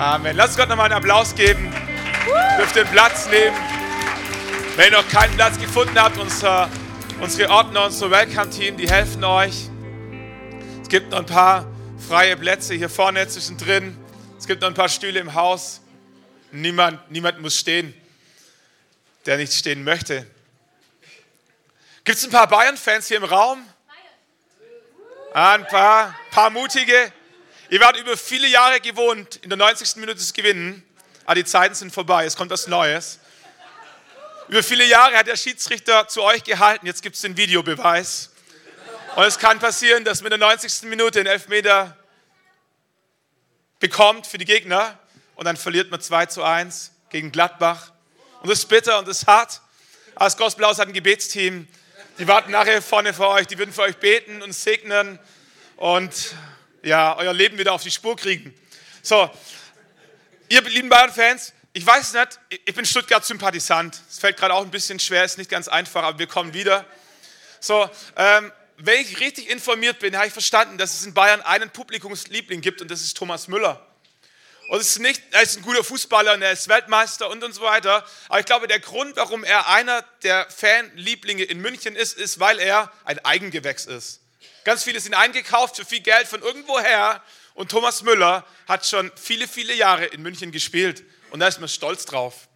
Amen. Lass Gott nochmal einen Applaus geben. Dürft den Platz nehmen. Wenn ihr noch keinen Platz gefunden habt, unser, unsere Ordner, unser Welcome-Team, die helfen euch. Es gibt noch ein paar freie Plätze hier vorne zwischendrin. Es gibt noch ein paar Stühle im Haus. Niemand, niemand muss stehen, der nicht stehen möchte. Gibt es ein paar Bayern-Fans hier im Raum? Ein paar, paar mutige. Ihr wart über viele Jahre gewohnt, in der 90. Minute zu gewinnen. Aber die Zeiten sind vorbei, es kommt was Neues. Über viele Jahre hat der Schiedsrichter zu euch gehalten, jetzt gibt es den Videobeweis. Und es kann passieren, dass mit der 90. Minute ein Elfmeter bekommt für die Gegner und dann verliert man 2 zu 1 gegen Gladbach. Und das ist bitter und das ist hart. Aber das Gospelhaus hat ein Gebetsteam, die warten nachher vorne für euch, die würden für euch beten und segnen und ja, euer Leben wieder auf die Spur kriegen. So, ihr lieben Bayern-Fans, ich weiß nicht, ich bin Stuttgart-Sympathisant. Es fällt gerade auch ein bisschen schwer, ist nicht ganz einfach, aber wir kommen wieder. So, ähm, wenn ich richtig informiert bin, habe ich verstanden, dass es in Bayern einen Publikumsliebling gibt und das ist Thomas Müller. Und es ist nicht, er ist ein guter Fußballer und er ist Weltmeister und, und so weiter. Aber ich glaube, der Grund, warum er einer der Fanlieblinge in München ist, ist, weil er ein Eigengewächs ist. Ganz viele sind eingekauft für viel Geld von irgendwoher. Und Thomas Müller hat schon viele, viele Jahre in München gespielt. Und da ist man stolz drauf.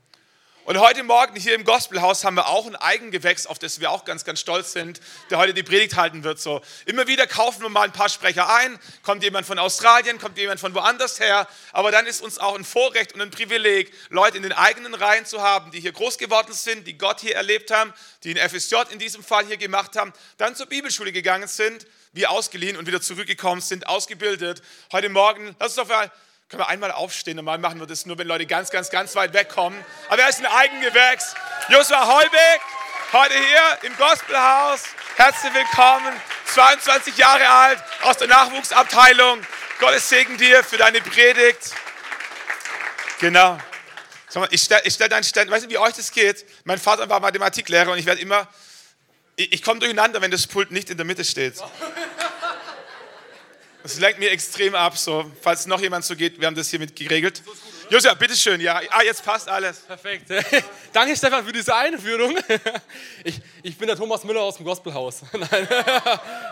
Und heute Morgen hier im Gospelhaus haben wir auch ein Eigengewächs, auf das wir auch ganz, ganz stolz sind, der heute die Predigt halten wird. So immer wieder kaufen wir mal ein paar Sprecher ein. Kommt jemand von Australien, kommt jemand von woanders her. Aber dann ist uns auch ein Vorrecht und ein Privileg, Leute in den eigenen Reihen zu haben, die hier groß geworden sind, die Gott hier erlebt haben, die in FSJ in diesem Fall hier gemacht haben, dann zur Bibelschule gegangen sind, wie ausgeliehen und wieder zurückgekommen sind, ausgebildet. Heute Morgen, lass uns doch mal können wir einmal aufstehen? Normal machen wir das nur, wenn Leute ganz, ganz, ganz weit wegkommen. Aber er ist ein Eigengewächs. Joshua Heubeck, heute hier im Gospelhaus. Herzlich willkommen. 22 Jahre alt, aus der Nachwuchsabteilung. Gottes Segen dir für deine Predigt. Genau. Ich stelle stell deinen Stand, weißt du, wie euch das geht? Mein Vater war Mathematiklehrer und ich werde immer, ich, ich komme durcheinander, wenn das Pult nicht in der Mitte steht. Das lenkt mir extrem ab. So, falls noch jemand so geht, wir haben das hiermit geregelt. Josef, bitteschön. Ja, ah, jetzt passt alles. Perfekt. Danke, Stefan, für diese Einführung. Ich, ich bin der Thomas Müller aus dem Gospelhaus. Nein.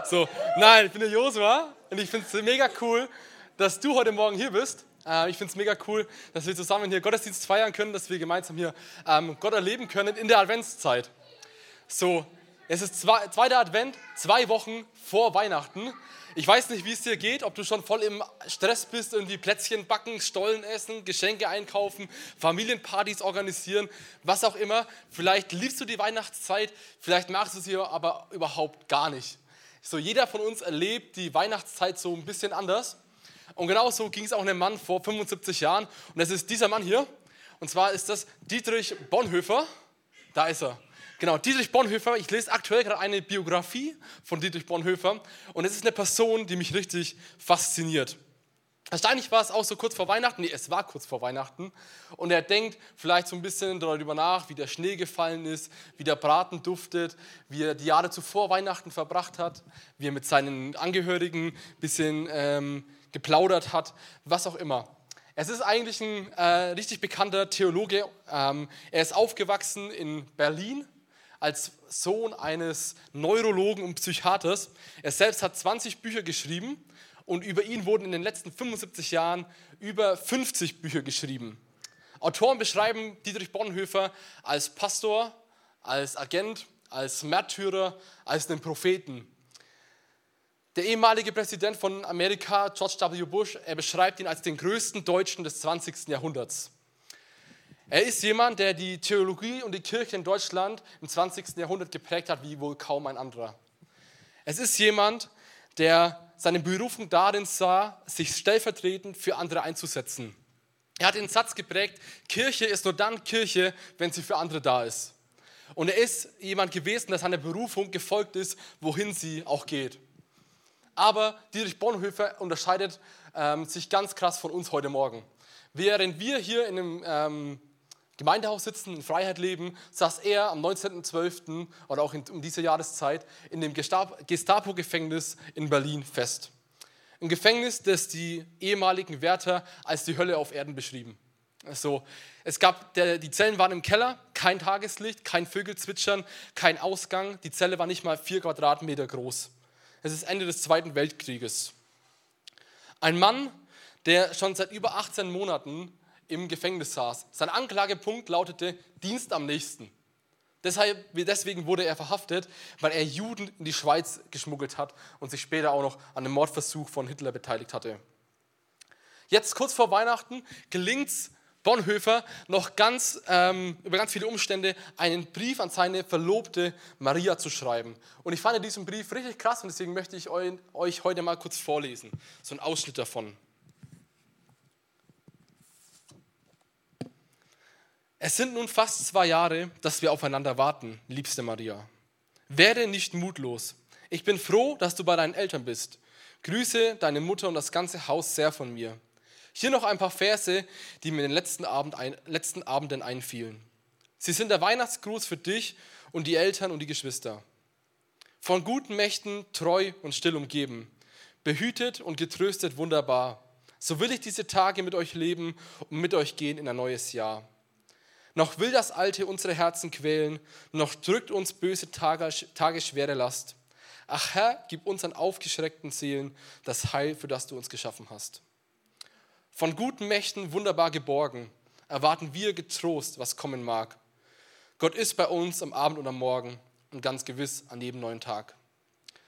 So, nein, ich bin der Josua und ich finde es mega cool, dass du heute Morgen hier bist. Äh, ich finde es mega cool, dass wir zusammen hier Gottesdienst feiern können, dass wir gemeinsam hier ähm, Gott erleben können in der Adventszeit. So, es ist zwei, zweiter Advent, zwei Wochen vor Weihnachten. Ich weiß nicht, wie es dir geht, ob du schon voll im Stress bist, irgendwie Plätzchen backen, Stollen essen, Geschenke einkaufen, Familienpartys organisieren, was auch immer. Vielleicht liebst du die Weihnachtszeit, vielleicht magst du sie aber überhaupt gar nicht. So, jeder von uns erlebt die Weihnachtszeit so ein bisschen anders. Und genau so ging es auch einem Mann vor 75 Jahren. Und das ist dieser Mann hier. Und zwar ist das Dietrich Bonhoeffer. Da ist er. Genau, Dietrich Bonhoeffer, ich lese aktuell gerade eine Biografie von Dietrich Bonhoeffer und es ist eine Person, die mich richtig fasziniert. Wahrscheinlich war es auch so kurz vor Weihnachten, nee, es war kurz vor Weihnachten und er denkt vielleicht so ein bisschen darüber nach, wie der Schnee gefallen ist, wie der Braten duftet, wie er die Jahre zuvor Weihnachten verbracht hat, wie er mit seinen Angehörigen ein bisschen ähm, geplaudert hat, was auch immer. Es ist eigentlich ein äh, richtig bekannter Theologe. Ähm, er ist aufgewachsen in Berlin als Sohn eines Neurologen und Psychiaters. Er selbst hat 20 Bücher geschrieben und über ihn wurden in den letzten 75 Jahren über 50 Bücher geschrieben. Autoren beschreiben Dietrich Bonhoeffer als Pastor, als Agent, als Märtyrer, als den Propheten. Der ehemalige Präsident von Amerika, George W. Bush, er beschreibt ihn als den größten Deutschen des 20. Jahrhunderts. Er ist jemand, der die Theologie und die Kirche in Deutschland im 20. Jahrhundert geprägt hat, wie wohl kaum ein anderer. Es ist jemand, der seine Berufung darin sah, sich stellvertretend für andere einzusetzen. Er hat den Satz geprägt, Kirche ist nur dann Kirche, wenn sie für andere da ist. Und er ist jemand gewesen, der seiner Berufung gefolgt ist, wohin sie auch geht. Aber Dietrich Bonhoeffer unterscheidet ähm, sich ganz krass von uns heute Morgen. Während wir hier in einem ähm, Gemeindehaus sitzen, in Freiheit leben, saß er am 19.12. oder auch in, um diese Jahreszeit in dem Gestapo-Gefängnis in Berlin fest. Ein Gefängnis, das die ehemaligen Wärter als die Hölle auf Erden beschrieben. Also, es gab, der, die Zellen waren im Keller, kein Tageslicht, kein Vögelzwitschern, kein Ausgang. Die Zelle war nicht mal vier Quadratmeter groß. Es ist Ende des Zweiten Weltkrieges. Ein Mann, der schon seit über 18 Monaten im Gefängnis saß. Sein Anklagepunkt lautete Dienst am nächsten. Deshalb, deswegen wurde er verhaftet, weil er Juden in die Schweiz geschmuggelt hat und sich später auch noch an dem Mordversuch von Hitler beteiligt hatte. Jetzt kurz vor Weihnachten gelingt es Bonhoeffer noch ganz, ähm, über ganz viele Umstände einen Brief an seine Verlobte Maria zu schreiben. Und ich fand diesen Brief richtig krass und deswegen möchte ich euch heute mal kurz vorlesen. So ein Ausschnitt davon. Es sind nun fast zwei Jahre, dass wir aufeinander warten, liebste Maria. Werde nicht mutlos. Ich bin froh, dass du bei deinen Eltern bist. Grüße deine Mutter und das ganze Haus sehr von mir. Hier noch ein paar Verse, die mir in den letzten, Abend ein, letzten Abenden einfielen. Sie sind der Weihnachtsgruß für dich und die Eltern und die Geschwister. Von guten Mächten treu und still umgeben, behütet und getröstet wunderbar. So will ich diese Tage mit euch leben und mit euch gehen in ein neues Jahr. Noch will das Alte unsere Herzen quälen, noch drückt uns böse Tage, schwere Last. Ach Herr, gib unseren aufgeschreckten Seelen das Heil, für das du uns geschaffen hast. Von guten Mächten wunderbar geborgen, erwarten wir getrost, was kommen mag. Gott ist bei uns am Abend und am Morgen und ganz gewiss an jedem neuen Tag.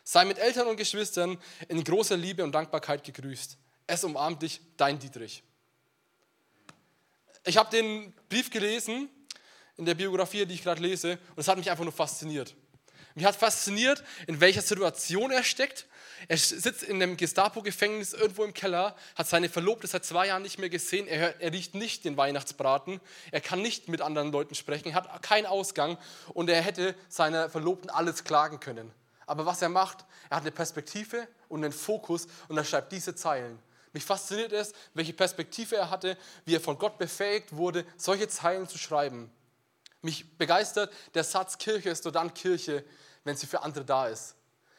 Sei mit Eltern und Geschwistern in großer Liebe und Dankbarkeit gegrüßt. Es umarmt dich, dein Dietrich. Ich habe den Brief gelesen in der Biografie, die ich gerade lese, und es hat mich einfach nur fasziniert. Mich hat fasziniert, in welcher Situation er steckt. Er sitzt in einem Gestapo-Gefängnis irgendwo im Keller, hat seine Verlobte seit zwei Jahren nicht mehr gesehen. Er, hört, er riecht nicht den Weihnachtsbraten. Er kann nicht mit anderen Leuten sprechen. Hat keinen Ausgang und er hätte seiner Verlobten alles klagen können. Aber was er macht, er hat eine Perspektive und einen Fokus und er schreibt diese Zeilen. Mich fasziniert es, welche Perspektive er hatte, wie er von Gott befähigt wurde, solche Zeilen zu schreiben. Mich begeistert der Satz, Kirche ist nur dann Kirche, wenn sie für andere da ist.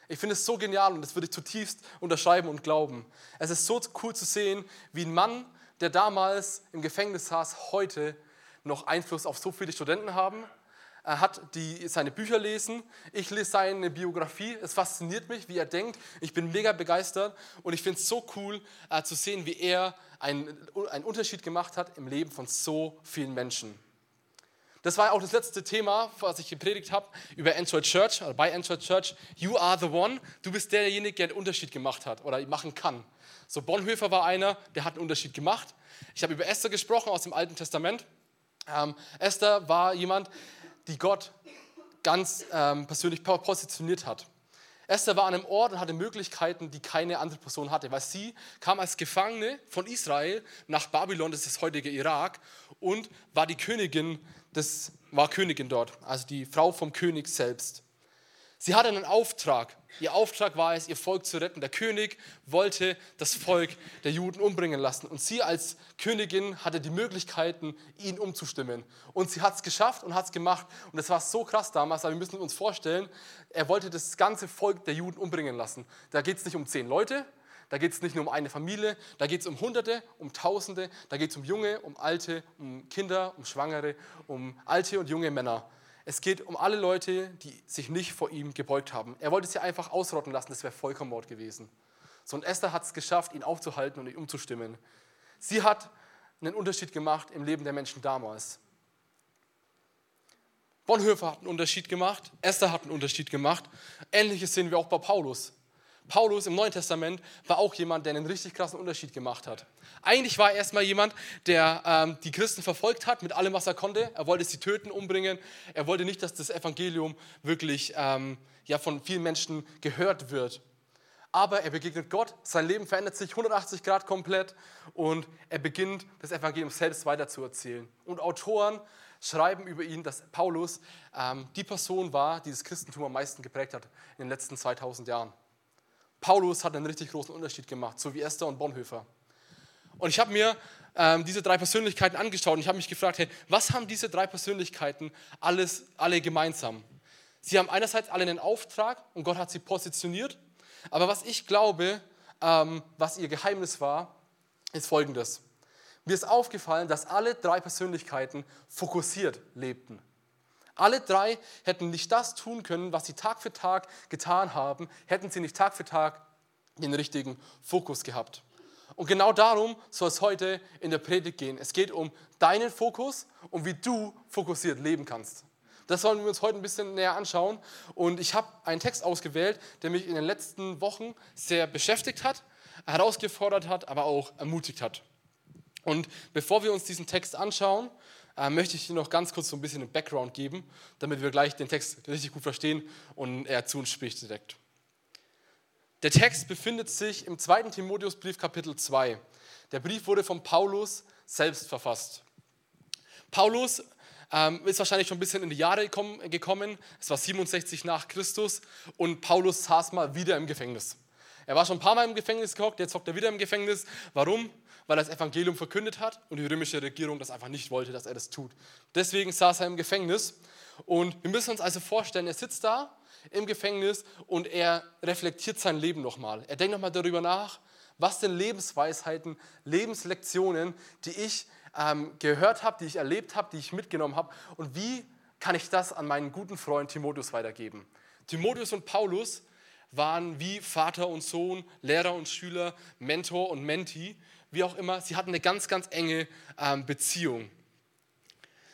Ich finde es so genial und das würde ich zutiefst unterschreiben und glauben. Es ist so cool zu sehen, wie ein Mann, der damals im Gefängnis saß, heute noch Einfluss auf so viele Studenten haben, er hat die, seine Bücher lesen, ich lese seine Biografie, es fasziniert mich, wie er denkt, ich bin mega begeistert und ich finde es so cool äh, zu sehen, wie er einen, einen Unterschied gemacht hat im Leben von so vielen Menschen. Das war auch das letzte Thema, was ich gepredigt habe über Enjoy Church oder bei Enjoy Church. You are the one. Du bist derjenige, der einen Unterschied gemacht hat oder machen kann. So Bonhoeffer war einer, der hat einen Unterschied gemacht. Ich habe über Esther gesprochen aus dem Alten Testament. Ähm, Esther war jemand, die Gott ganz ähm, persönlich positioniert hat. Esther war an einem Ort und hatte Möglichkeiten, die keine andere Person hatte, weil sie kam als Gefangene von Israel nach Babylon, das ist das heutige Irak, und war die Königin, das war Königin dort, also die Frau vom König selbst. Sie hatte einen Auftrag. Ihr Auftrag war es, ihr Volk zu retten. Der König wollte das Volk der Juden umbringen lassen. Und sie als Königin hatte die Möglichkeiten, ihn umzustimmen. Und sie hat es geschafft und hat es gemacht. Und das war so krass damals, aber wir müssen uns vorstellen, er wollte das ganze Volk der Juden umbringen lassen. Da geht es nicht um zehn Leute, da geht es nicht nur um eine Familie, da geht es um Hunderte, um Tausende, da geht es um Junge, um Alte, um Kinder, um Schwangere, um alte und junge Männer. Es geht um alle Leute, die sich nicht vor ihm gebeugt haben. Er wollte sie einfach ausrotten lassen, das wäre Vollkommenmord gewesen. So, und Esther hat es geschafft, ihn aufzuhalten und ihn umzustimmen. Sie hat einen Unterschied gemacht im Leben der Menschen damals. Bonhoeffer hat einen Unterschied gemacht, Esther hat einen Unterschied gemacht. Ähnliches sehen wir auch bei Paulus. Paulus im Neuen Testament war auch jemand, der einen richtig krassen Unterschied gemacht hat. Eigentlich war er erstmal jemand, der ähm, die Christen verfolgt hat mit allem, was er konnte. Er wollte sie töten, umbringen. Er wollte nicht, dass das Evangelium wirklich ähm, ja, von vielen Menschen gehört wird. Aber er begegnet Gott, sein Leben verändert sich 180 Grad komplett und er beginnt, das Evangelium selbst weiterzuerzählen. Und Autoren schreiben über ihn, dass Paulus ähm, die Person war, die das Christentum am meisten geprägt hat in den letzten 2000 Jahren. Paulus hat einen richtig großen Unterschied gemacht, so wie Esther und Bonhoeffer. Und ich habe mir ähm, diese drei Persönlichkeiten angeschaut und ich habe mich gefragt, hey, was haben diese drei Persönlichkeiten alles, alle gemeinsam? Sie haben einerseits alle einen Auftrag und Gott hat sie positioniert, aber was ich glaube, ähm, was ihr Geheimnis war, ist folgendes. Mir ist aufgefallen, dass alle drei Persönlichkeiten fokussiert lebten. Alle drei hätten nicht das tun können, was sie Tag für Tag getan haben, hätten sie nicht Tag für Tag den richtigen Fokus gehabt. Und genau darum soll es heute in der Predigt gehen. Es geht um deinen Fokus und wie du fokussiert leben kannst. Das wollen wir uns heute ein bisschen näher anschauen. Und ich habe einen Text ausgewählt, der mich in den letzten Wochen sehr beschäftigt hat, herausgefordert hat, aber auch ermutigt hat. Und bevor wir uns diesen Text anschauen, äh, möchte ich dir noch ganz kurz so ein bisschen einen Background geben, damit wir gleich den Text richtig gut verstehen und er zu uns spricht direkt. Der Text befindet sich im 2. Timotheusbrief Kapitel 2. Der Brief wurde von Paulus selbst verfasst. Paulus ähm, ist wahrscheinlich schon ein bisschen in die Jahre gekommen. Es war 67 nach Christus und Paulus saß mal wieder im Gefängnis. Er war schon ein paar Mal im Gefängnis gehockt, jetzt hockt er wieder im Gefängnis. Warum? Weil er das Evangelium verkündet hat und die römische Regierung das einfach nicht wollte, dass er das tut. Deswegen saß er im Gefängnis. Und wir müssen uns also vorstellen, er sitzt da im Gefängnis und er reflektiert sein Leben nochmal. Er denkt nochmal darüber nach, was denn Lebensweisheiten, Lebenslektionen, die ich ähm, gehört habe, die ich erlebt habe, die ich mitgenommen habe und wie kann ich das an meinen guten Freund Timotheus weitergeben. Timotheus und Paulus waren wie Vater und Sohn, Lehrer und Schüler, Mentor und Menti, wie auch immer. Sie hatten eine ganz, ganz enge ähm, Beziehung.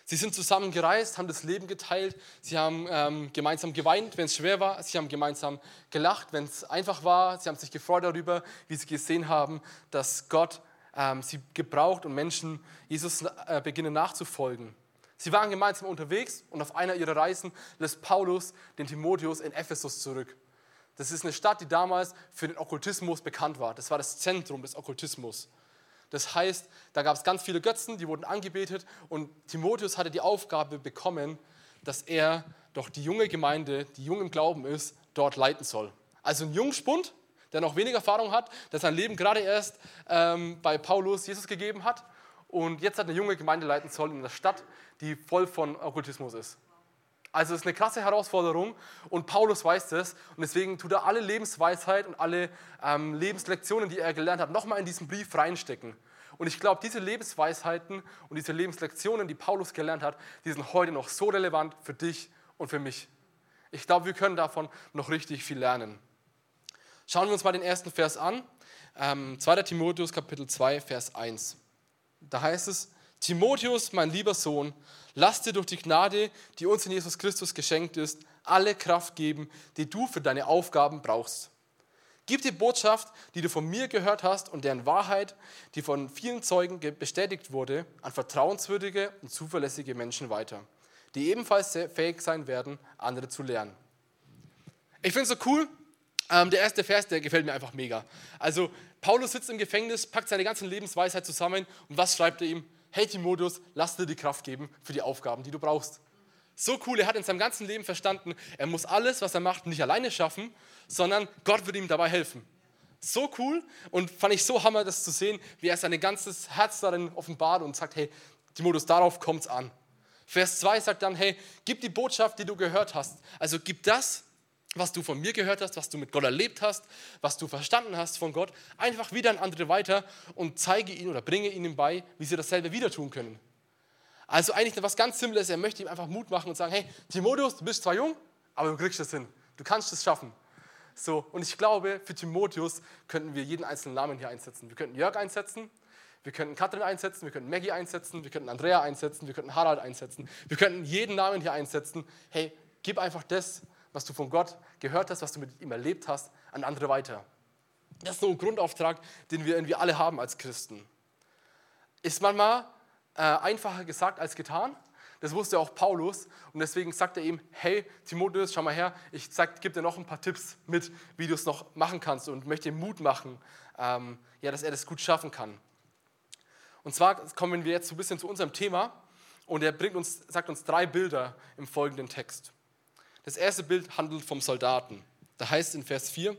Sie sind zusammen gereist, haben das Leben geteilt, sie haben ähm, gemeinsam geweint, wenn es schwer war, sie haben gemeinsam gelacht, wenn es einfach war, sie haben sich gefreut darüber, wie sie gesehen haben, dass Gott ähm, sie gebraucht und Menschen Jesus äh, beginnen nachzufolgen. Sie waren gemeinsam unterwegs und auf einer ihrer Reisen lässt Paulus den Timotheus in Ephesus zurück. Das ist eine Stadt, die damals für den Okkultismus bekannt war. Das war das Zentrum des Okkultismus. Das heißt, da gab es ganz viele Götzen, die wurden angebetet und Timotheus hatte die Aufgabe bekommen, dass er doch die junge Gemeinde, die jung im Glauben ist, dort leiten soll. Also ein Jungspund, der noch wenig Erfahrung hat, der sein Leben gerade erst ähm, bei Paulus Jesus gegeben hat und jetzt hat eine junge Gemeinde leiten soll in einer Stadt, die voll von Okkultismus ist. Also es ist eine krasse Herausforderung und Paulus weiß das und deswegen tut er alle Lebensweisheit und alle ähm, Lebenslektionen, die er gelernt hat, nochmal in diesen Brief reinstecken. Und ich glaube, diese Lebensweisheiten und diese Lebenslektionen, die Paulus gelernt hat, die sind heute noch so relevant für dich und für mich. Ich glaube, wir können davon noch richtig viel lernen. Schauen wir uns mal den ersten Vers an. Ähm, 2. Timotheus Kapitel 2, Vers 1. Da heißt es, Timotheus, mein lieber Sohn, lass dir durch die Gnade, die uns in Jesus Christus geschenkt ist, alle Kraft geben, die du für deine Aufgaben brauchst. Gib die Botschaft, die du von mir gehört hast und deren Wahrheit, die von vielen Zeugen bestätigt wurde, an vertrauenswürdige und zuverlässige Menschen weiter, die ebenfalls fähig sein werden, andere zu lernen. Ich finde es so cool. Ähm, der erste Vers, der gefällt mir einfach mega. Also, Paulus sitzt im Gefängnis, packt seine ganze Lebensweisheit zusammen und was schreibt er ihm? Hey Timotheus, lass dir die Kraft geben für die Aufgaben, die du brauchst. So cool, er hat in seinem ganzen Leben verstanden, er muss alles, was er macht, nicht alleine schaffen, sondern Gott wird ihm dabei helfen. So cool und fand ich so hammer, das zu sehen, wie er sein ganzes Herz darin offenbart und sagt, hey, Timotheus, darauf kommt es an. Vers 2 sagt dann, hey, gib die Botschaft, die du gehört hast. Also gib das, was du von mir gehört hast, was du mit Gott erlebt hast, was du verstanden hast von Gott, einfach wieder an andere weiter und zeige ihnen oder bringe ihnen bei, wie sie dasselbe wieder tun können. Also eigentlich etwas ganz Simples, er möchte ihm einfach Mut machen und sagen, hey, Timotheus, du bist zwar jung, aber du kriegst das hin, du kannst es schaffen. So, und ich glaube, für Timotheus könnten wir jeden einzelnen Namen hier einsetzen. Wir könnten Jörg einsetzen, wir könnten Katrin einsetzen, wir könnten Maggie einsetzen, wir könnten Andrea einsetzen, wir könnten Harald einsetzen, wir könnten jeden Namen hier einsetzen. Hey, gib einfach das, was du von Gott gehört hast, was du mit ihm erlebt hast, an andere weiter. Das ist so ein Grundauftrag, den wir irgendwie alle haben als Christen. Ist manchmal äh, einfacher gesagt als getan. Das wusste auch Paulus und deswegen sagt er ihm, hey Timotheus, schau mal her, ich gebe dir noch ein paar Tipps mit, wie du es noch machen kannst und möchte ihm Mut machen, ähm, ja, dass er das gut schaffen kann. Und zwar kommen wir jetzt so ein bisschen zu unserem Thema und er bringt uns, sagt uns drei Bilder im folgenden Text. Das erste Bild handelt vom Soldaten. Da heißt in Vers 4,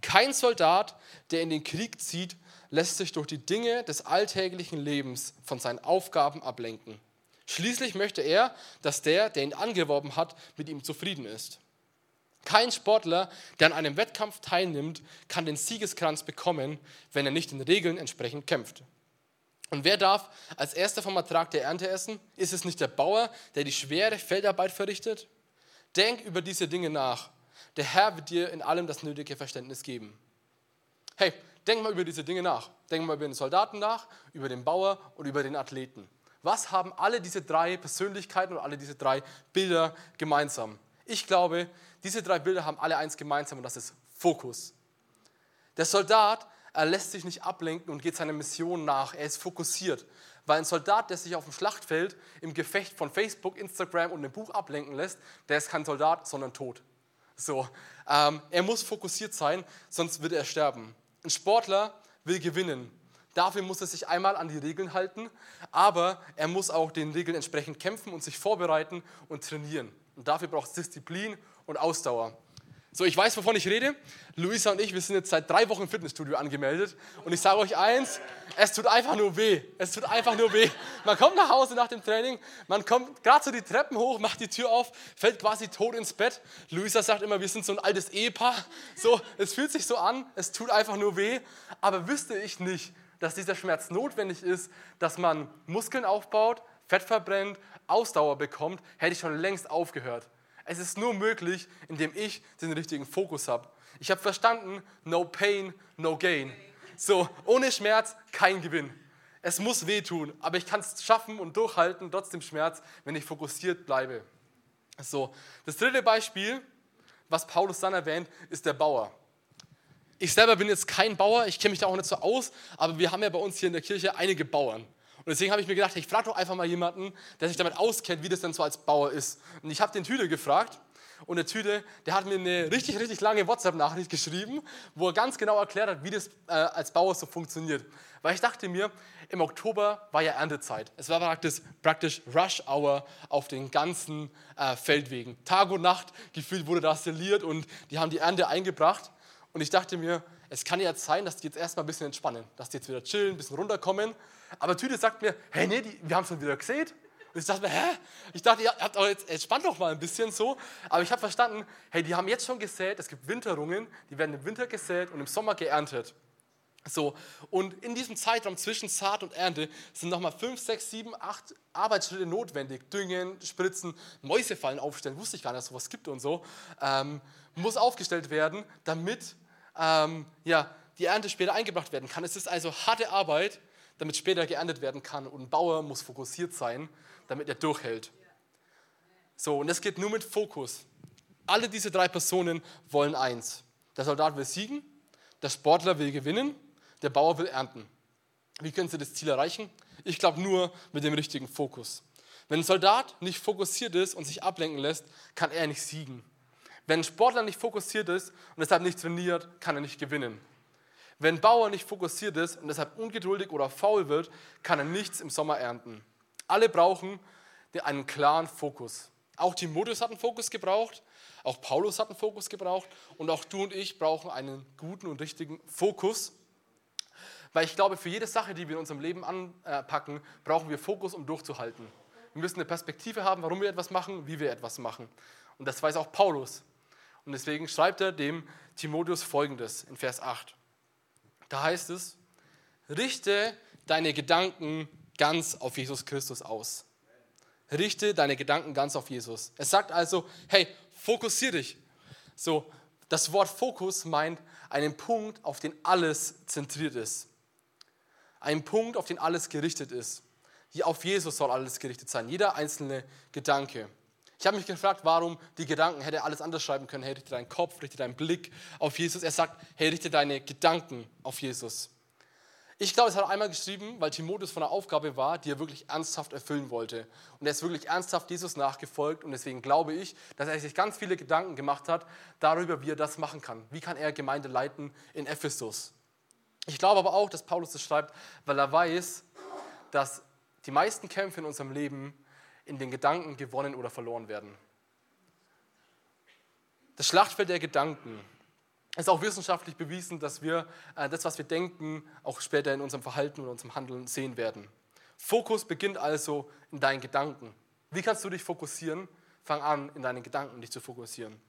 kein Soldat, der in den Krieg zieht, lässt sich durch die Dinge des alltäglichen Lebens von seinen Aufgaben ablenken. Schließlich möchte er, dass der, der ihn angeworben hat, mit ihm zufrieden ist. Kein Sportler, der an einem Wettkampf teilnimmt, kann den Siegeskranz bekommen, wenn er nicht den Regeln entsprechend kämpft. Und wer darf als erster vom Ertrag der Ernte essen? Ist es nicht der Bauer, der die schwere Feldarbeit verrichtet? Denk über diese Dinge nach. Der Herr wird dir in allem das nötige Verständnis geben. Hey, denk mal über diese Dinge nach. Denk mal über den Soldaten nach, über den Bauer und über den Athleten. Was haben alle diese drei Persönlichkeiten und alle diese drei Bilder gemeinsam? Ich glaube, diese drei Bilder haben alle eins gemeinsam und das ist Fokus. Der Soldat er lässt sich nicht ablenken und geht seiner Mission nach. Er ist fokussiert. Weil ein Soldat, der sich auf dem Schlachtfeld im Gefecht von Facebook, Instagram und einem Buch ablenken lässt, der ist kein Soldat, sondern tot. So, ähm, er muss fokussiert sein, sonst wird er sterben. Ein Sportler will gewinnen. Dafür muss er sich einmal an die Regeln halten, aber er muss auch den Regeln entsprechend kämpfen und sich vorbereiten und trainieren. Und dafür braucht es Disziplin und Ausdauer. So, ich weiß, wovon ich rede. Luisa und ich, wir sind jetzt seit drei Wochen im Fitnessstudio angemeldet. Und ich sage euch eins, es tut einfach nur weh. Es tut einfach nur weh. Man kommt nach Hause nach dem Training, man kommt gerade so die Treppen hoch, macht die Tür auf, fällt quasi tot ins Bett. Luisa sagt immer, wir sind so ein altes Ehepaar. So, es fühlt sich so an, es tut einfach nur weh. Aber wüsste ich nicht, dass dieser Schmerz notwendig ist, dass man Muskeln aufbaut, Fett verbrennt, Ausdauer bekommt, hätte ich schon längst aufgehört. Es ist nur möglich, indem ich den richtigen Fokus habe. Ich habe verstanden, no pain, no gain. So, ohne Schmerz kein Gewinn. Es muss wehtun, aber ich kann es schaffen und durchhalten, trotzdem Schmerz, wenn ich fokussiert bleibe. So, das dritte Beispiel, was Paulus dann erwähnt, ist der Bauer. Ich selber bin jetzt kein Bauer, ich kenne mich da auch nicht so aus, aber wir haben ja bei uns hier in der Kirche einige Bauern. Und deswegen habe ich mir gedacht, ich frage doch einfach mal jemanden, der sich damit auskennt, wie das denn so als Bauer ist. Und ich habe den Tüde gefragt. Und der Tüde, der hat mir eine richtig, richtig lange WhatsApp-Nachricht geschrieben, wo er ganz genau erklärt hat, wie das äh, als Bauer so funktioniert. Weil ich dachte mir, im Oktober war ja Erntezeit. Es war praktisch, praktisch Rush Hour auf den ganzen äh, Feldwegen. Tag und Nacht gefühlt wurde da seliert und die haben die Ernte eingebracht. Und ich dachte mir, es kann ja jetzt sein, dass die jetzt erstmal ein bisschen entspannen, dass die jetzt wieder chillen, ein bisschen runterkommen. Aber Tüte sagt mir, hey, nee, die, wir haben schon wieder gesehen. Und ich dachte mir, hä? Ich dachte, ihr habt auch jetzt, entspannt doch mal ein bisschen so. Aber ich habe verstanden, hey, die haben jetzt schon gesät, es gibt Winterungen, die werden im Winter gesät und im Sommer geerntet. So, und in diesem Zeitraum zwischen Saat und Ernte sind nochmal 5, 6, 7, 8 Arbeitsschritte notwendig. Düngen, Spritzen, Mäusefallen aufstellen, wusste ich gar nicht, dass sowas gibt und so. Ähm, muss aufgestellt werden, damit ähm, ja, die Ernte später eingebracht werden kann. Es ist also harte Arbeit, damit später geerntet werden kann. Und ein Bauer muss fokussiert sein, damit er durchhält. So, und es geht nur mit Fokus. Alle diese drei Personen wollen eins. Der Soldat will siegen, der Sportler will gewinnen, der Bauer will ernten. Wie können sie das Ziel erreichen? Ich glaube nur mit dem richtigen Fokus. Wenn ein Soldat nicht fokussiert ist und sich ablenken lässt, kann er nicht siegen. Wenn ein Sportler nicht fokussiert ist und deshalb nicht trainiert, kann er nicht gewinnen. Wenn ein Bauer nicht fokussiert ist und deshalb ungeduldig oder faul wird, kann er nichts im Sommer ernten. Alle brauchen einen klaren Fokus. Auch Timotheus hat einen Fokus gebraucht, auch Paulus hat einen Fokus gebraucht und auch du und ich brauchen einen guten und richtigen Fokus. Weil ich glaube, für jede Sache, die wir in unserem Leben anpacken, brauchen wir Fokus, um durchzuhalten. Wir müssen eine Perspektive haben, warum wir etwas machen, wie wir etwas machen. Und das weiß auch Paulus. Und deswegen schreibt er dem Timotheus folgendes in Vers 8. Da heißt es, richte deine Gedanken ganz auf Jesus Christus aus. Richte deine Gedanken ganz auf Jesus. Es sagt also, hey, fokussier dich. So, das Wort Fokus meint einen Punkt, auf den alles zentriert ist. Ein Punkt, auf den alles gerichtet ist. Auf Jesus soll alles gerichtet sein, jeder einzelne Gedanke. Ich habe mich gefragt, warum die Gedanken, hätte er alles anders schreiben können, hey, richte deinen Kopf, richte deinen Blick auf Jesus. Er sagt, hey, richte deine Gedanken auf Jesus. Ich glaube, es hat er einmal geschrieben, weil Timotheus von einer Aufgabe war, die er wirklich ernsthaft erfüllen wollte. Und er ist wirklich ernsthaft Jesus nachgefolgt und deswegen glaube ich, dass er sich ganz viele Gedanken gemacht hat darüber, wie er das machen kann. Wie kann er Gemeinde leiten in Ephesus? Ich glaube aber auch, dass Paulus das schreibt, weil er weiß, dass die meisten Kämpfe in unserem Leben in den Gedanken gewonnen oder verloren werden. Das Schlachtfeld der Gedanken ist auch wissenschaftlich bewiesen, dass wir äh, das, was wir denken, auch später in unserem Verhalten und unserem Handeln sehen werden. Fokus beginnt also in deinen Gedanken. Wie kannst du dich fokussieren? Fang an, in deinen Gedanken dich zu fokussieren.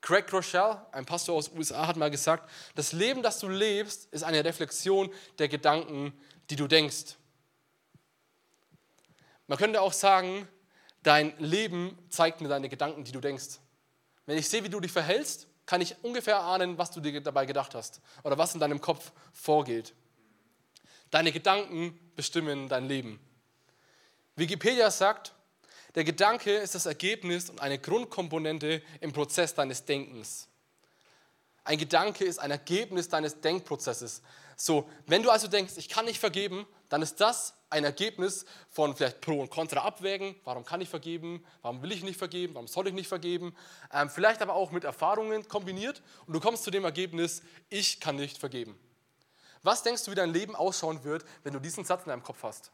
Craig Rochelle, ein Pastor aus den USA, hat mal gesagt, das Leben, das du lebst, ist eine Reflexion der Gedanken, die du denkst. Man könnte auch sagen, dein Leben zeigt mir deine Gedanken, die du denkst. Wenn ich sehe, wie du dich verhältst, kann ich ungefähr ahnen, was du dir dabei gedacht hast oder was in deinem Kopf vorgeht. Deine Gedanken bestimmen dein Leben. Wikipedia sagt, der Gedanke ist das Ergebnis und eine Grundkomponente im Prozess deines Denkens. Ein Gedanke ist ein Ergebnis deines Denkprozesses. So, wenn du also denkst, ich kann nicht vergeben, dann ist das ein Ergebnis von vielleicht Pro und Contra abwägen. Warum kann ich vergeben? Warum will ich nicht vergeben? Warum soll ich nicht vergeben? Ähm, vielleicht aber auch mit Erfahrungen kombiniert und du kommst zu dem Ergebnis, ich kann nicht vergeben. Was denkst du, wie dein Leben ausschauen wird, wenn du diesen Satz in deinem Kopf hast?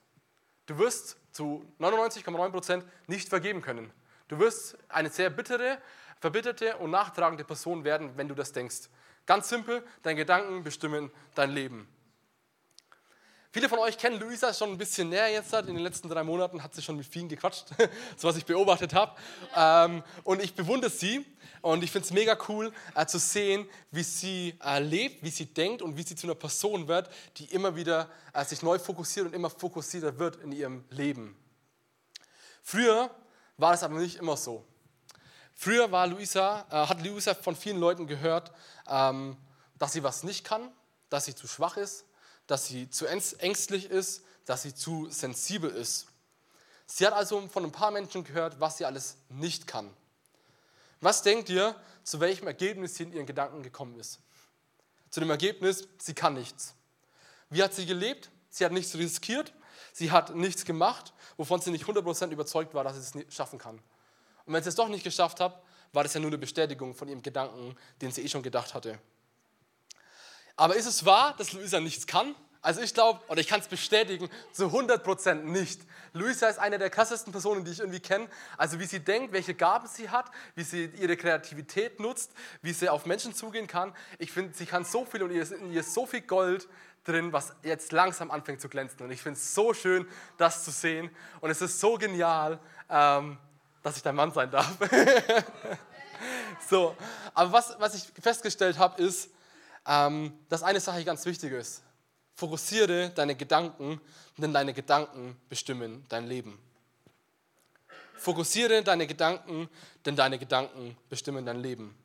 Du wirst zu 99,9% nicht vergeben können. Du wirst eine sehr bittere, verbitterte und nachtragende Person werden, wenn du das denkst. Ganz simpel, deine Gedanken bestimmen dein Leben. Viele von euch kennen Luisa schon ein bisschen näher jetzt. In den letzten drei Monaten hat sie schon mit vielen gequatscht, so was ich beobachtet habe. Ähm, und ich bewundere sie und ich finde es mega cool äh, zu sehen, wie sie äh, lebt, wie sie denkt und wie sie zu einer Person wird, die immer wieder äh, sich neu fokussiert und immer fokussierter wird in ihrem Leben. Früher war es aber nicht immer so. Früher war Luisa, hat Luisa von vielen Leuten gehört, ähm, dass sie was nicht kann, dass sie zu schwach ist, dass sie zu ängstlich ist, dass sie zu sensibel ist. Sie hat also von ein paar Menschen gehört, was sie alles nicht kann. Was denkt ihr, zu welchem Ergebnis sie in ihren Gedanken gekommen ist? Zu dem Ergebnis, sie kann nichts. Wie hat sie gelebt? Sie hat nichts riskiert, sie hat nichts gemacht, wovon sie nicht 100% überzeugt war, dass sie es schaffen kann. Und wenn sie es doch nicht geschafft hat, war das ja nur eine Bestätigung von ihrem Gedanken, den sie eh schon gedacht hatte. Aber ist es wahr, dass Luisa nichts kann? Also ich glaube, oder ich kann es bestätigen, zu 100% nicht. Luisa ist eine der krassesten Personen, die ich irgendwie kenne. Also wie sie denkt, welche Gaben sie hat, wie sie ihre Kreativität nutzt, wie sie auf Menschen zugehen kann. Ich finde, sie kann so viel und in ihr ist so viel Gold drin, was jetzt langsam anfängt zu glänzen. Und ich finde es so schön, das zu sehen. Und es ist so genial, ähm, dass ich dein Mann sein darf. so, aber was, was ich festgestellt habe, ist, ähm, dass eine Sache ganz wichtig ist. Fokussiere deine Gedanken, denn deine Gedanken bestimmen dein Leben. Fokussiere deine Gedanken, denn deine Gedanken bestimmen dein Leben.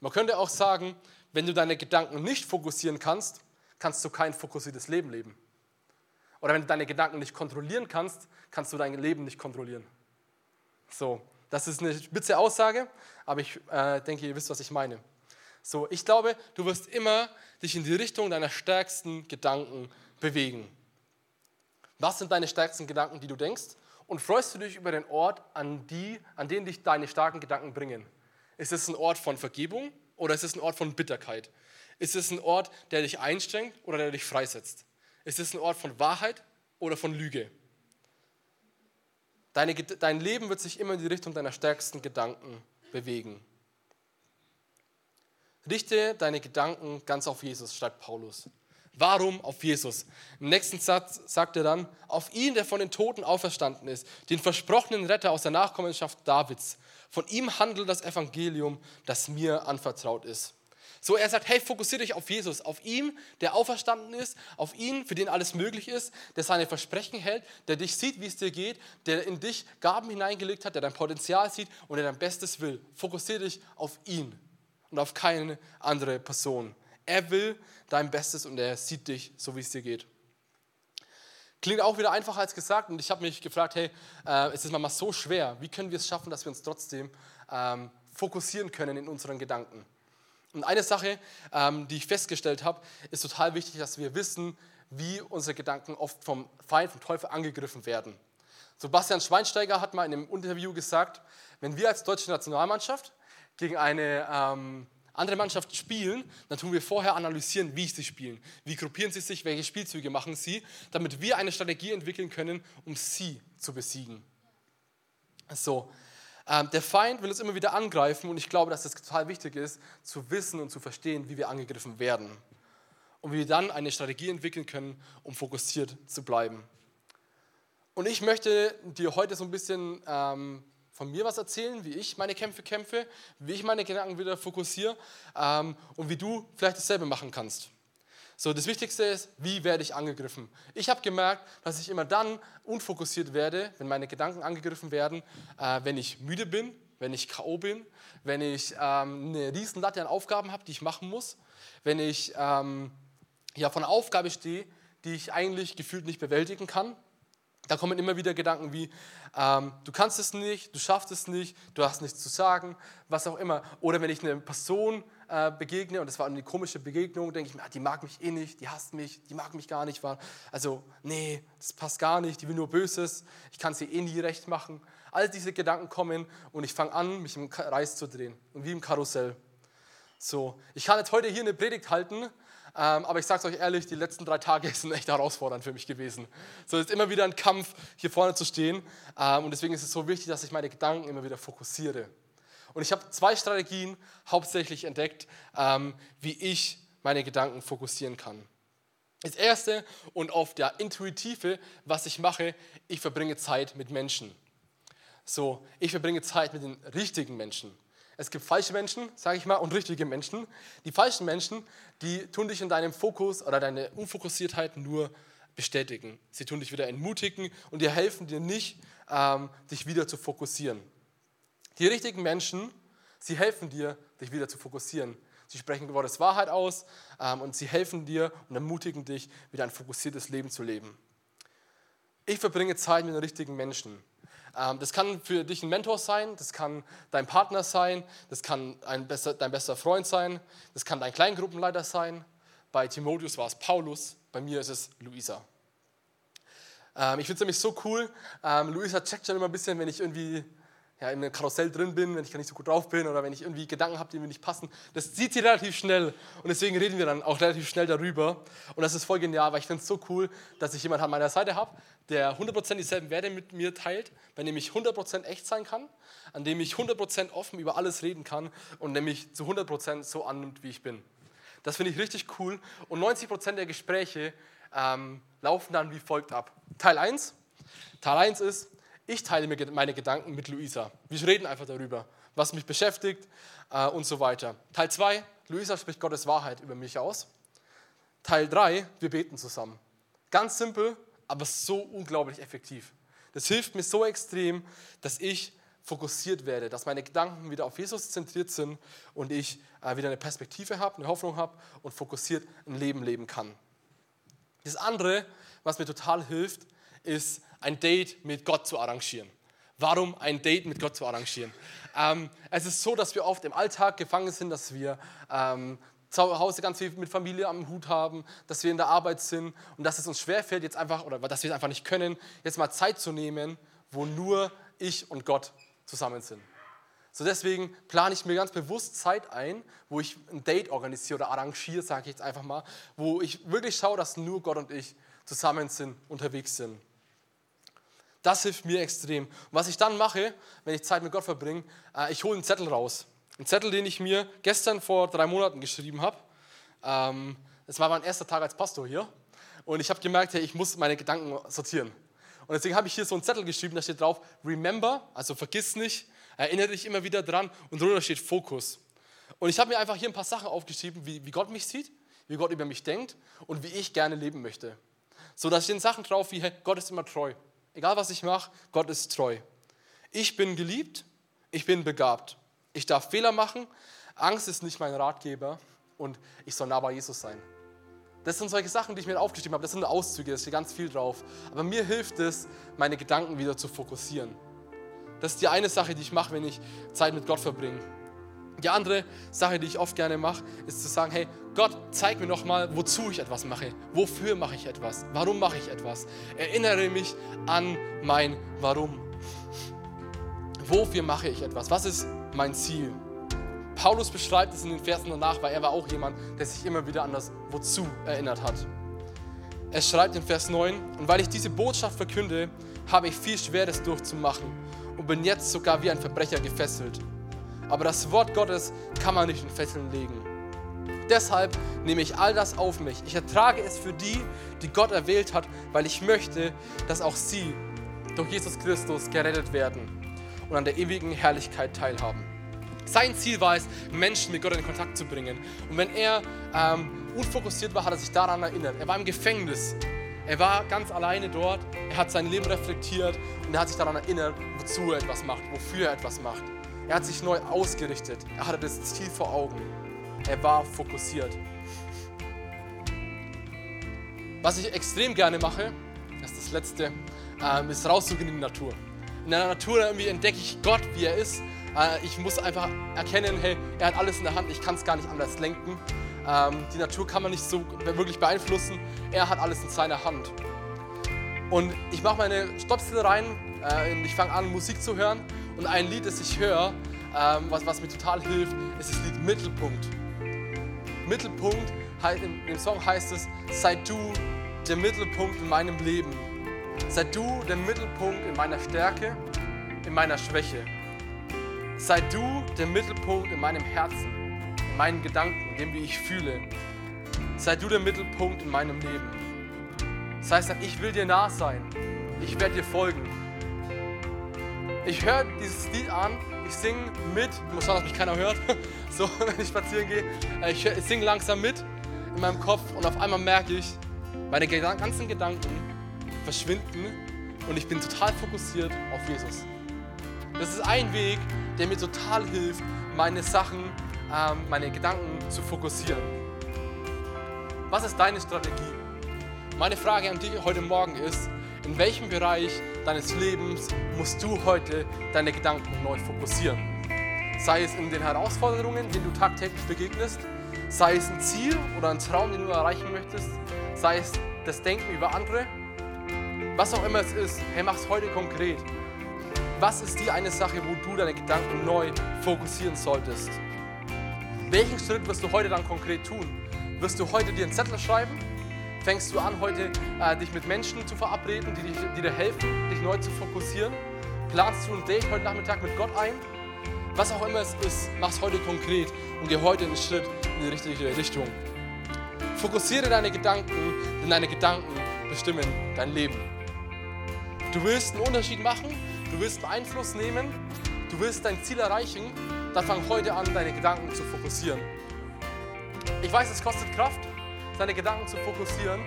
Man könnte auch sagen, wenn du deine Gedanken nicht fokussieren kannst, kannst du kein fokussiertes Leben leben. Oder wenn du deine Gedanken nicht kontrollieren kannst, kannst du dein Leben nicht kontrollieren. So, das ist eine spitze Aussage, aber ich äh, denke, ihr wisst, was ich meine. So, ich glaube, du wirst immer dich in die Richtung deiner stärksten Gedanken bewegen. Was sind deine stärksten Gedanken, die du denkst? Und freust du dich über den Ort, an, die, an den dich deine starken Gedanken bringen? Ist es ein Ort von Vergebung oder ist es ein Ort von Bitterkeit? Ist es ein Ort, der dich einstrengt oder der dich freisetzt? Ist es ein Ort von Wahrheit oder von Lüge? Deine, dein Leben wird sich immer in die Richtung deiner stärksten Gedanken bewegen. Richte deine Gedanken ganz auf Jesus, schreibt Paulus. Warum auf Jesus? Im nächsten Satz sagt er dann, auf ihn, der von den Toten auferstanden ist, den versprochenen Retter aus der Nachkommenschaft Davids. Von ihm handelt das Evangelium, das mir anvertraut ist. So, er sagt, hey, fokussiere dich auf Jesus, auf ihn, der auferstanden ist, auf ihn, für den alles möglich ist, der seine Versprechen hält, der dich sieht, wie es dir geht, der in dich Gaben hineingelegt hat, der dein Potenzial sieht und der dein Bestes will. Fokussiere dich auf ihn und auf keine andere Person. Er will dein Bestes und er sieht dich, so wie es dir geht. Klingt auch wieder einfacher als gesagt und ich habe mich gefragt, hey, äh, es ist manchmal so schwer, wie können wir es schaffen, dass wir uns trotzdem ähm, fokussieren können in unseren Gedanken? Und eine Sache, ähm, die ich festgestellt habe, ist total wichtig, dass wir wissen, wie unsere Gedanken oft vom Feind, vom Teufel angegriffen werden. Sebastian Schweinsteiger hat mal in einem Interview gesagt, wenn wir als deutsche Nationalmannschaft gegen eine ähm, andere Mannschaft spielen, dann tun wir vorher analysieren, wie sie spielen. Wie gruppieren sie sich, welche Spielzüge machen sie, damit wir eine Strategie entwickeln können, um sie zu besiegen. So, ähm, der Feind will uns immer wieder angreifen und ich glaube, dass es total wichtig ist, zu wissen und zu verstehen, wie wir angegriffen werden. Und wie wir dann eine Strategie entwickeln können, um fokussiert zu bleiben. Und ich möchte dir heute so ein bisschen ähm, von mir was erzählen, wie ich meine Kämpfe kämpfe, wie ich meine Gedanken wieder fokussiere ähm, und wie du vielleicht dasselbe machen kannst. So, das Wichtigste ist, wie werde ich angegriffen? Ich habe gemerkt, dass ich immer dann unfokussiert werde, wenn meine Gedanken angegriffen werden, äh, wenn ich müde bin, wenn ich K.O. bin, wenn ich ähm, eine riesen Latte an Aufgaben habe, die ich machen muss, wenn ich ähm, ja, von einer Aufgabe stehe, die ich eigentlich gefühlt nicht bewältigen kann. Da kommen immer wieder Gedanken wie, ähm, du kannst es nicht, du schaffst es nicht, du hast nichts zu sagen, was auch immer. Oder wenn ich eine Person äh, begegne und das war eine komische Begegnung, denke ich mir, ah, die mag mich eh nicht, die hasst mich, die mag mich gar nicht. Also, nee, das passt gar nicht, die will nur Böses, ich kann sie eh nie recht machen. All diese Gedanken kommen und ich fange an, mich im Kreis zu drehen und wie im Karussell. So, ich kann jetzt heute hier eine Predigt halten, aber ich sage es euch ehrlich, die letzten drei Tage sind echt herausfordernd für mich gewesen. So es ist immer wieder ein Kampf, hier vorne zu stehen. Ähm, und deswegen ist es so wichtig, dass ich meine Gedanken immer wieder fokussiere. Und ich habe zwei Strategien hauptsächlich entdeckt, ähm, wie ich meine Gedanken fokussieren kann. Das erste und oft der intuitive, was ich mache, ich verbringe Zeit mit Menschen. So, ich verbringe Zeit mit den richtigen Menschen. Es gibt falsche Menschen, sage ich mal, und richtige Menschen. Die falschen Menschen, die tun dich in deinem Fokus oder deine Unfokussiertheit nur bestätigen. Sie tun dich wieder entmutigen und dir helfen dir nicht, ähm, dich wieder zu fokussieren. Die richtigen Menschen, sie helfen dir, dich wieder zu fokussieren. Sie sprechen Gottes Wahrheit aus ähm, und sie helfen dir und ermutigen dich, wieder ein fokussiertes Leben zu leben. Ich verbringe Zeit mit den richtigen Menschen. Ähm, das kann für dich ein Mentor sein, das kann dein Partner sein, das kann bester, dein bester Freund sein, das kann dein Kleingruppenleiter sein. Bei Timotheus war es Paulus, bei mir ist es Luisa. Ähm, ich finde es nämlich so cool. Luisa checkt schon immer ein bisschen, wenn ich irgendwie ja, in einem Karussell drin bin, wenn ich gar nicht so gut drauf bin oder wenn ich irgendwie Gedanken habe, die mir nicht passen. Das sieht sie relativ schnell und deswegen reden wir dann auch relativ schnell darüber. Und das ist voll genial, weil ich finde es so cool, dass ich jemanden an meiner Seite habe, der 100% dieselben Werte mit mir teilt, bei dem ich 100% echt sein kann, an dem ich 100% offen über alles reden kann und mich zu 100% so annimmt, wie ich bin. Das finde ich richtig cool und 90% der Gespräche ähm, laufen dann wie folgt ab. Teil 1. Teil 1 ist, ich teile mir meine Gedanken mit Luisa. Wir reden einfach darüber, was mich beschäftigt äh, und so weiter. Teil 2, Luisa spricht Gottes Wahrheit über mich aus. Teil 3, wir beten zusammen. Ganz simpel, aber so unglaublich effektiv. Das hilft mir so extrem, dass ich fokussiert werde, dass meine Gedanken wieder auf Jesus zentriert sind und ich äh, wieder eine Perspektive habe, eine Hoffnung habe und fokussiert ein Leben leben kann. Das andere, was mir total hilft, ist ein Date mit Gott zu arrangieren. Warum ein Date mit Gott zu arrangieren? Ähm, es ist so, dass wir oft im Alltag gefangen sind, dass wir ähm, zu Hause ganz viel mit Familie am Hut haben, dass wir in der Arbeit sind und dass es uns schwerfällt, jetzt einfach, oder dass wir es einfach nicht können, jetzt mal Zeit zu nehmen, wo nur ich und Gott zusammen sind. So deswegen plane ich mir ganz bewusst Zeit ein, wo ich ein Date organisiere oder arrangiere, sage ich jetzt einfach mal, wo ich wirklich schaue, dass nur Gott und ich zusammen sind, unterwegs sind. Das hilft mir extrem. Und was ich dann mache, wenn ich Zeit mit Gott verbringe, äh, ich hole einen Zettel raus. Einen Zettel, den ich mir gestern vor drei Monaten geschrieben habe. Ähm, das war mein erster Tag als Pastor hier. Und ich habe gemerkt, hey, ich muss meine Gedanken sortieren. Und deswegen habe ich hier so einen Zettel geschrieben, da steht drauf, remember, also vergiss nicht, erinnere dich immer wieder dran und drunter steht Fokus. Und ich habe mir einfach hier ein paar Sachen aufgeschrieben, wie, wie Gott mich sieht, wie Gott über mich denkt und wie ich gerne leben möchte. So, da stehen Sachen drauf wie, hey, Gott ist immer treu. Egal was ich mache, Gott ist treu. Ich bin geliebt, ich bin begabt. Ich darf Fehler machen, Angst ist nicht mein Ratgeber und ich soll nah bei Jesus sein. Das sind solche Sachen, die ich mir aufgeschrieben habe. Das sind Auszüge, da steht ganz viel drauf. Aber mir hilft es, meine Gedanken wieder zu fokussieren. Das ist die eine Sache, die ich mache, wenn ich Zeit mit Gott verbringe. Die andere Sache, die ich oft gerne mache, ist zu sagen, hey, Gott, zeig mir noch mal, wozu ich etwas mache. Wofür mache ich etwas? Warum mache ich etwas? Erinnere mich an mein Warum. Wofür mache ich etwas? Was ist mein Ziel? Paulus beschreibt es in den Versen danach, weil er war auch jemand, der sich immer wieder an das Wozu erinnert hat. Er schreibt in Vers 9, und weil ich diese Botschaft verkünde, habe ich viel Schweres durchzumachen und bin jetzt sogar wie ein Verbrecher gefesselt. Aber das Wort Gottes kann man nicht in Fesseln legen. Deshalb nehme ich all das auf mich. Ich ertrage es für die, die Gott erwählt hat, weil ich möchte, dass auch sie durch Jesus Christus gerettet werden. und an der ewigen Herrlichkeit teilhaben. Sein Ziel war es, Menschen mit Gott in Kontakt zu bringen. Und wenn er ähm, unfokussiert war, hat er sich daran erinnert. Er war im Gefängnis. Er war ganz alleine dort. Er hat sein Leben reflektiert und er hat sich daran erinnert, wozu er etwas macht, wofür er etwas macht. Er hat sich neu ausgerichtet. Er hatte das Ziel vor Augen. Er war fokussiert. Was ich extrem gerne mache, das ist das Letzte, ähm, ist rauszugehen in die Natur. In der Natur irgendwie entdecke ich Gott, wie er ist. Äh, ich muss einfach erkennen, hey, er hat alles in der Hand, ich kann es gar nicht anders lenken. Ähm, die Natur kann man nicht so wirklich beeinflussen. Er hat alles in seiner Hand. Und ich mache meine Stopsel rein äh, ich fange an, Musik zu hören. Und ein Lied, das ich höre, ähm, was, was mir total hilft, ist das Lied Mittelpunkt. Mittelpunkt, in dem Song heißt es, sei du der Mittelpunkt in meinem Leben. Sei du der Mittelpunkt in meiner Stärke, in meiner Schwäche. Sei du der Mittelpunkt in meinem Herzen, in meinen Gedanken, in dem, wie ich fühle. Sei du der Mittelpunkt in meinem Leben. Das heißt, ich will dir nah sein. Ich werde dir folgen. Ich höre dieses Lied an, ich singe mit. Ich muss schauen, dass mich keiner hört. So, wenn ich spazieren gehe. Ich, ich singe langsam mit in meinem Kopf und auf einmal merke ich, meine ganzen Gedanken verschwinden und ich bin total fokussiert auf Jesus. Das ist ein Weg, der mir total hilft, meine Sachen, ähm, meine Gedanken zu fokussieren. Was ist deine Strategie? Meine Frage an dich heute Morgen ist, in welchem Bereich deines Lebens musst du heute deine Gedanken neu fokussieren? Sei es in den Herausforderungen, denen du tagtäglich begegnest, sei es ein Ziel oder ein Traum, den du erreichen möchtest, sei es das Denken über andere, was auch immer es ist, hey, mach es heute konkret. Was ist die eine Sache, wo du deine Gedanken neu fokussieren solltest? Welchen Schritt wirst du heute dann konkret tun? Wirst du heute dir einen Zettel schreiben? Fängst du an, heute äh, dich mit Menschen zu verabreden, die, dich, die dir helfen, dich neu zu fokussieren? Planst du ein Date heute Nachmittag mit Gott ein? Was auch immer es ist, mach es heute konkret und geh heute einen Schritt in die richtige Richtung. Fokussiere deine Gedanken, denn deine Gedanken bestimmen dein Leben. Du willst einen Unterschied machen, du willst Einfluss nehmen, du willst dein Ziel erreichen, dann fang heute an, deine Gedanken zu fokussieren. Ich weiß, es kostet Kraft, deine Gedanken zu fokussieren,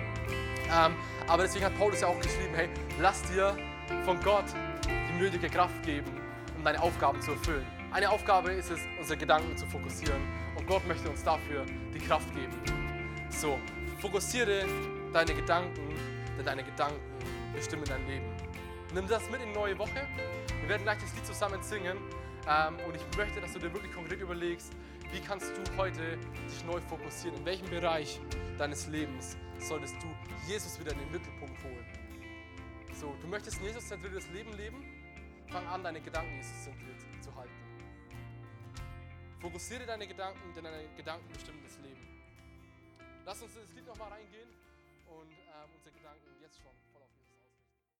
ähm, aber deswegen hat Paulus ja auch geschrieben, hey, lass dir von Gott die nötige Kraft geben, um deine Aufgaben zu erfüllen. Eine Aufgabe ist es, unsere Gedanken zu fokussieren und Gott möchte uns dafür die Kraft geben. So, fokussiere deine Gedanken, denn deine Gedanken bestimmen dein Leben. Nimm das mit in die neue Woche. Wir werden gleich das Lied zusammen singen. Ähm, und ich möchte, dass du dir wirklich konkret überlegst, wie kannst du heute dich neu fokussieren? In welchem Bereich deines Lebens solltest du Jesus wieder in den Mittelpunkt holen? So, du möchtest ein Jesus-zentriertes Leben leben? Fang an, deine Gedanken Jesus-zentriert zu halten. Fokussiere deine Gedanken, denn deine Gedanken bestimmen das Leben. Lass uns in das Lied nochmal reingehen